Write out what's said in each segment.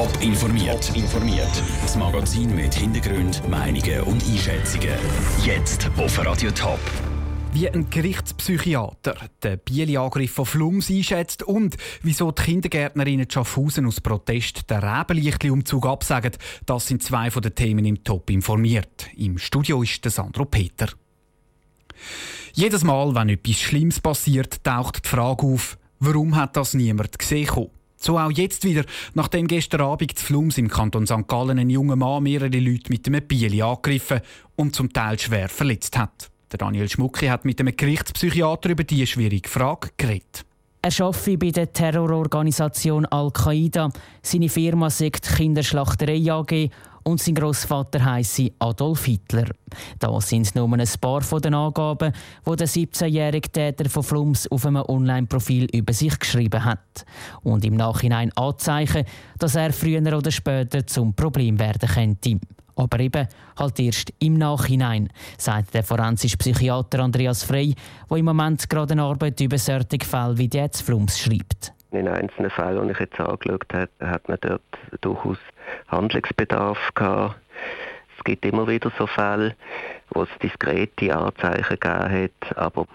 Top informiert. informiert. Das Magazin mit Hintergrund, Meinungen und Einschätzungen. Jetzt auf Radio Top. Wie ein Gerichtspsychiater den Bieli-Angriff von Flums einschätzt und wieso die Kindergärtnerinnen Schaffhausen aus Protest den Rebenlichtli-Umzug absagen, das sind zwei von den Themen im Top informiert. Im Studio ist der Sandro Peter. Jedes Mal, wenn etwas Schlimmes passiert, taucht die Frage auf, warum hat das niemand gesehen? So auch jetzt wieder, nachdem gestern Abend zu Flums im Kanton St. Gallen ein junger Mann mehrere Leute mit einem Bieli angegriffen und zum Teil schwer verletzt hat. Daniel Schmucki hat mit einem Gerichtspsychiater über diese schwierige Frage geredet. Er arbeitet bei der Terrororganisation Al-Qaida. Seine Firma sagt Kinderschlachterei AG und sein Großvater heisse Adolf Hitler. Da sind nur ein paar von den Angaben, die der 17-jährige Täter von Flums auf einem Online-Profil über sich geschrieben hat und im Nachhinein anzeichen, dass er früher oder später zum Problem werden könnte. Aber eben halt erst im Nachhinein, sagt der forensische Psychiater Andreas Frey, der im Moment gerade eine Arbeit über solche Fälle wie die jetzt Flums schreibt. In einzelnen Fällen, die ich jetzt angeschaut habe, hat man dort durchaus Handlungsbedarf gehabt. Es gibt immer wieder so Fälle, wo es diskrete Anzeichen gegeben hat, aber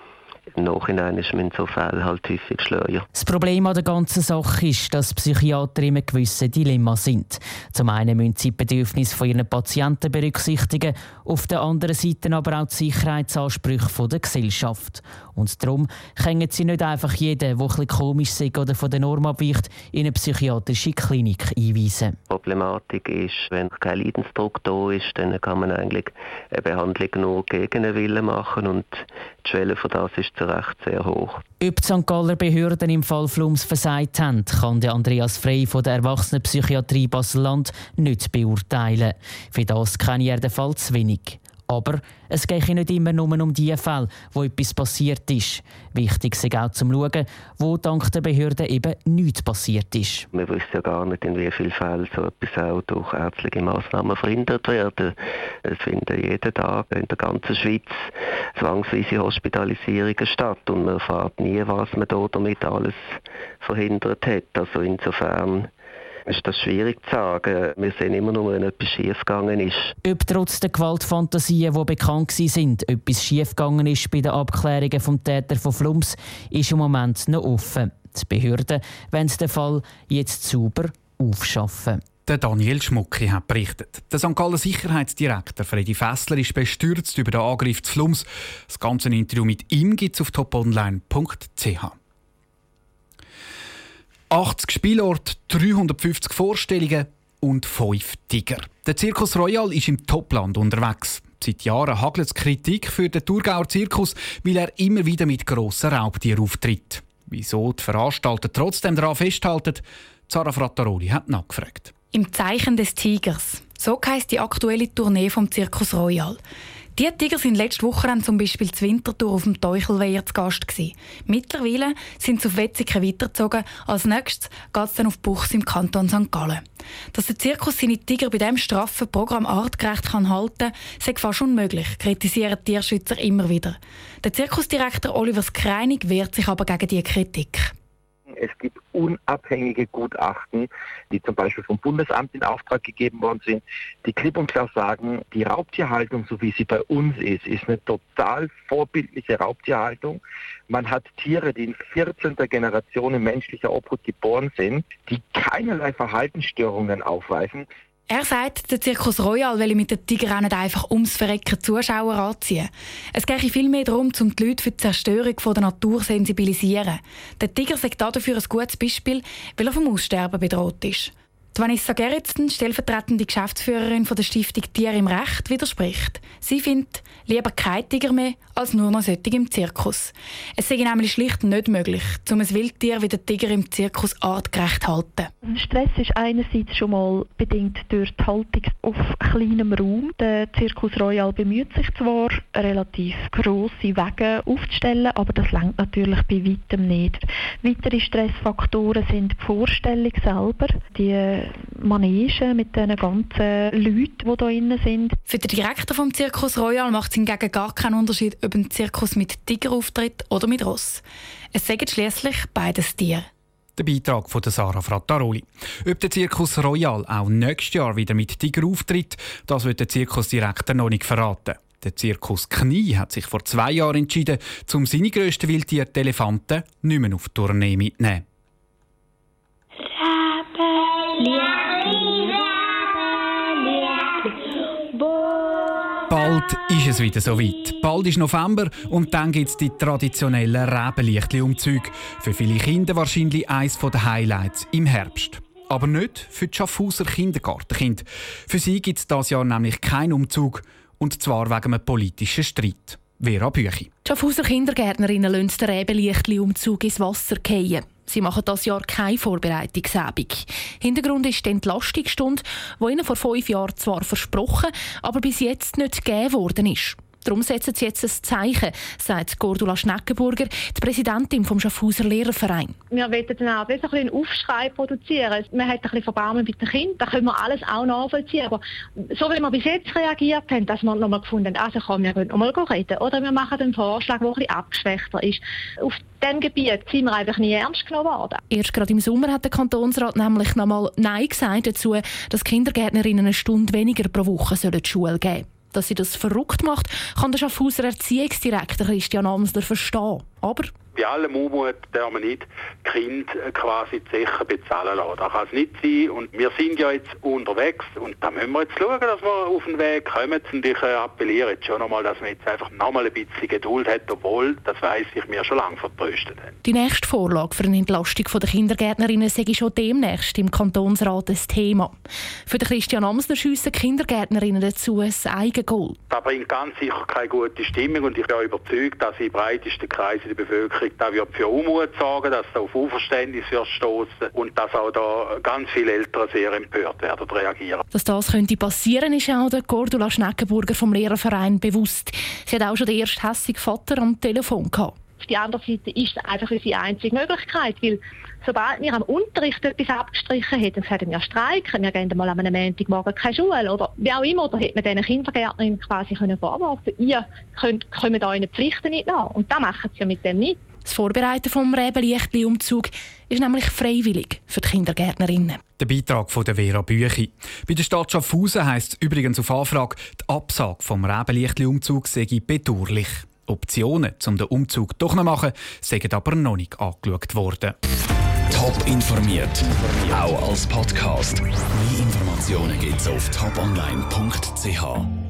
im Nachhinein ist man in so Fällen halt häufig schleuer. Das Problem an der ganzen Sache ist, dass Psychiater immer gewisse Dilemma sind. Zum einen müssen sie die Bedürfnisse von ihren Patienten berücksichtigen, auf der anderen Seite aber auch die Sicherheitsansprüche der Gesellschaft. Und darum können sie nicht einfach jeden, der etwas komisch ist oder von der Norm abweicht, in eine psychiatrische Klinik einweisen. Die Problematik ist, wenn kein Leidensdruck da ist, dann kann man eigentlich eine Behandlung nur gegen den Willen machen und die Schwelle von das ist zu Recht sehr hoch. Ob die St. Galler Behörden im Fall Flums versagt haben, kann der Andreas Frey von der Erwachsenenpsychiatrie Basel-Land nicht beurteilen. Für das kenne er den Fall zu wenig. Aber es geht nicht immer nur um die Fälle, wo etwas passiert ist. Wichtig ist auch zu schauen, wo dank der Behörden eben nichts passiert ist. Wir wissen ja gar nicht, in wie vielen Fällen so etwas auch durch ärztliche Massnahmen verhindert werden. Es finden jeden Tag in der ganzen Schweiz zwangsweise Hospitalisierungen statt und man erfährt nie, was man damit alles verhindert hat. Also insofern ist das schwierig zu sagen. Wir sehen immer nur, wenn etwas schiefgegangen ist. Ob trotz der Gewaltfantasien, die bekannt sind, etwas schiefgegangen ist bei den Abklärungen vom Täter von Flums, ist im Moment noch offen. Die Behörden wollen den Fall jetzt sauber aufschaffen. Der Daniel Schmucki hat berichtet. Der St. Gallen Sicherheitsdirektor Freddy Fessler ist bestürzt über den Angriff zu Flums. Das ganze Interview mit ihm gibt es auf toponline.ch. 80 Spielorte, 350 Vorstellungen und 5 Tiger. Der Zirkus Royal ist im Topland unterwegs. Seit Jahren hagelt es Kritik für den Thurgauer Zirkus, weil er immer wieder mit grossen Raubtieren auftritt. Wieso die Veranstalter trotzdem daran festhalten, Zara Frattaroli hat nachgefragt. Im Zeichen des Tigers. So heisst die aktuelle Tournee vom Zirkus Royal. Die Tiger sind letzte Woche zum Beispiel zur Wintertour auf dem Teuchelweiher zu Gast gewesen. Mittlerweile sind sie auf Wetzikon weitergezogen. Als nächstes geht es dann auf Buchs im Kanton St. Gallen. Dass der Zirkus seine Tiger bei diesem straffen Programm artgerecht kann halten kann, sei fast unmöglich, kritisieren Tierschützer immer wieder. Der Zirkusdirektor Oliver Skreinig wehrt sich aber gegen diese Kritik. Es gibt unabhängige Gutachten, die zum Beispiel vom Bundesamt in Auftrag gegeben worden sind, die klipp und klar sagen, die Raubtierhaltung, so wie sie bei uns ist, ist eine total vorbildliche Raubtierhaltung. Man hat Tiere, die in 14. Generation in menschlicher Obhut geboren sind, die keinerlei Verhaltensstörungen aufweisen. Er sagt, der Zirkus Royal will mit den Tiger auch nicht einfach ums Verrecken Zuschauer anziehen. Es gehe vielmehr darum, um die Leute für die Zerstörung der Natur zu sensibilisieren. Der Tiger sagt dafür ein gutes Beispiel, weil er vom Aussterben bedroht ist. Vanessa Gerritsen, stellvertretende Geschäftsführerin der Stiftung Tier im Recht, widerspricht. Sie findet lieber kein Tiger mehr als nur noch solche im Zirkus. Es sei nämlich schlicht nicht möglich, um ein Wildtier wie der Tiger im Zirkus artgerecht zu halten. Stress ist einerseits schon mal bedingt durch die Haltung auf kleinem Raum. Der Zirkus Royal bemüht sich zwar, relativ grosse Wege aufzustellen, aber das lenkt natürlich bei weitem nicht. Weitere Stressfaktoren sind die Vorstellung selber, die Manege mit den ganzen Leuten, die hier drin sind. Für den Direktor vom Zirkus Royal macht es hingegen gar keinen Unterschied, ob ein Zirkus mit Tiger auftritt oder mit Ross. Es sagen schließlich beides Tiere. Der Beitrag von Sarah Frattaroli. Ob der Zirkus Royal auch nächstes Jahr wieder mit Tiger auftritt, das wird der Zirkusdirektor noch nicht verraten. Der Zirkus Knie hat sich vor zwei Jahren entschieden, um seine grössten Wildtiere, die Elefanten, nicht mehr auf die Tournee mitzunehmen. Bald ist es wieder soweit. Bald ist November und dann gibt es die traditionellen Rebenlichtli-Umzüge. Für viele Kinder wahrscheinlich eines der Highlights im Herbst. Aber nicht für die Schaffhauser Kindergartenkinder. Für sie gibt es dieses Jahr nämlich keinen Umzug. Und zwar wegen einem politischen Streit. Vera Büchi. Die Schaffhauser Kindergärtnerinnen lassen den Rebenlichtli-Umzug ins Wasser fallen. Sie machen das Jahr keine Vorbereitungsübung. Hintergrund ist die Entlastungsstunde, die ihnen vor fünf Jahren zwar versprochen, aber bis jetzt nicht gegeben worden ist. Darum setzen sie jetzt ein Zeichen, sagt Gordula Schneckenburger, die Präsidentin vom Schaffhauser Lehrerverein. Wir wollen dann auch ein einen Aufschrei produzieren. Man hat ein bisschen Verbarmen mit den Kindern, da können wir alles auch nachvollziehen. Aber so wie wir bis jetzt reagiert haben, dass wir nochmal gefunden haben, also komm, wir können nochmal reden. Oder wir machen einen Vorschlag, der ein bisschen abgeschwächter ist. Auf diesem Gebiet sind wir einfach nie ernst genommen worden. Erst gerade im Sommer hat der Kantonsrat nämlich nochmal Nein gesagt dazu, dass Kindergärtnerinnen eine Stunde weniger pro Woche sollen die Schule geben sollen. Dass sie das verrückt macht, kann der Schaffhauser Erziehungsdirektor Christian Amsler verstehen. Aber bei allem Unmut darf man nicht Kind quasi die Sachen bezahlen lassen. Das kann es nicht sein. Und wir sind ja jetzt unterwegs und da müssen wir jetzt schauen, dass wir auf den Weg kommen. Und ich äh, appelliere jetzt schon einmal, dass man jetzt einfach nochmal ein bisschen Geduld hat, obwohl, das weiss ich, mir schon lange vertröstet haben. Die nächste Vorlage für eine Entlastung der Kindergärtnerinnen sei schon demnächst im Kantonsrat ein Thema. Für den Christian Amsler schiessen Kindergärtnerinnen dazu ein Eigengoal. Das bringt ganz sicher keine gute Stimmung und ich bin überzeugt, dass in breitesten Kreisen der Bevölkerung Entwicklung, da wird für Unmut sorgen, dass da auf Unverständnis wird stoßen und dass auch da ganz viele Eltern sehr empört werden reagieren. Dass das könnte passieren, ist auch der Cordula Schneckenburger vom Lehrerverein bewusst. Sie hat auch schon den ersten hässigen Vater am Telefon gehabt. Auf der anderen Seite ist es einfach unsere einzige Möglichkeit, weil sobald wir am Unterricht etwas abgestrichen hätten, gesagt, wir streiken, wir gehen mal am Montagmorgen keine Schule oder wie auch immer, da hätte man diesen Kindergärtnerinnen quasi können vorwerfen ihr könnt, kommt euren Pflichten nicht nach. Und das machen sie ja mit dem nicht. Das Vorbereiten vom Rebenlichtli-Umzug ist nämlich freiwillig für die Kindergärtnerinnen. Der Beitrag von der Vera Büchi. Bei der Stadt Schaffhausen heisst es übrigens auf Anfrage, die Absage vom Rebenlichtli-Umzug sei bedauerlich. Optionen, um den Umzug doch noch zu machen, sind aber noch nicht angeschaut worden. Top informiert, auch als Podcast. Mehr Informationen gibt es auf toponline.ch.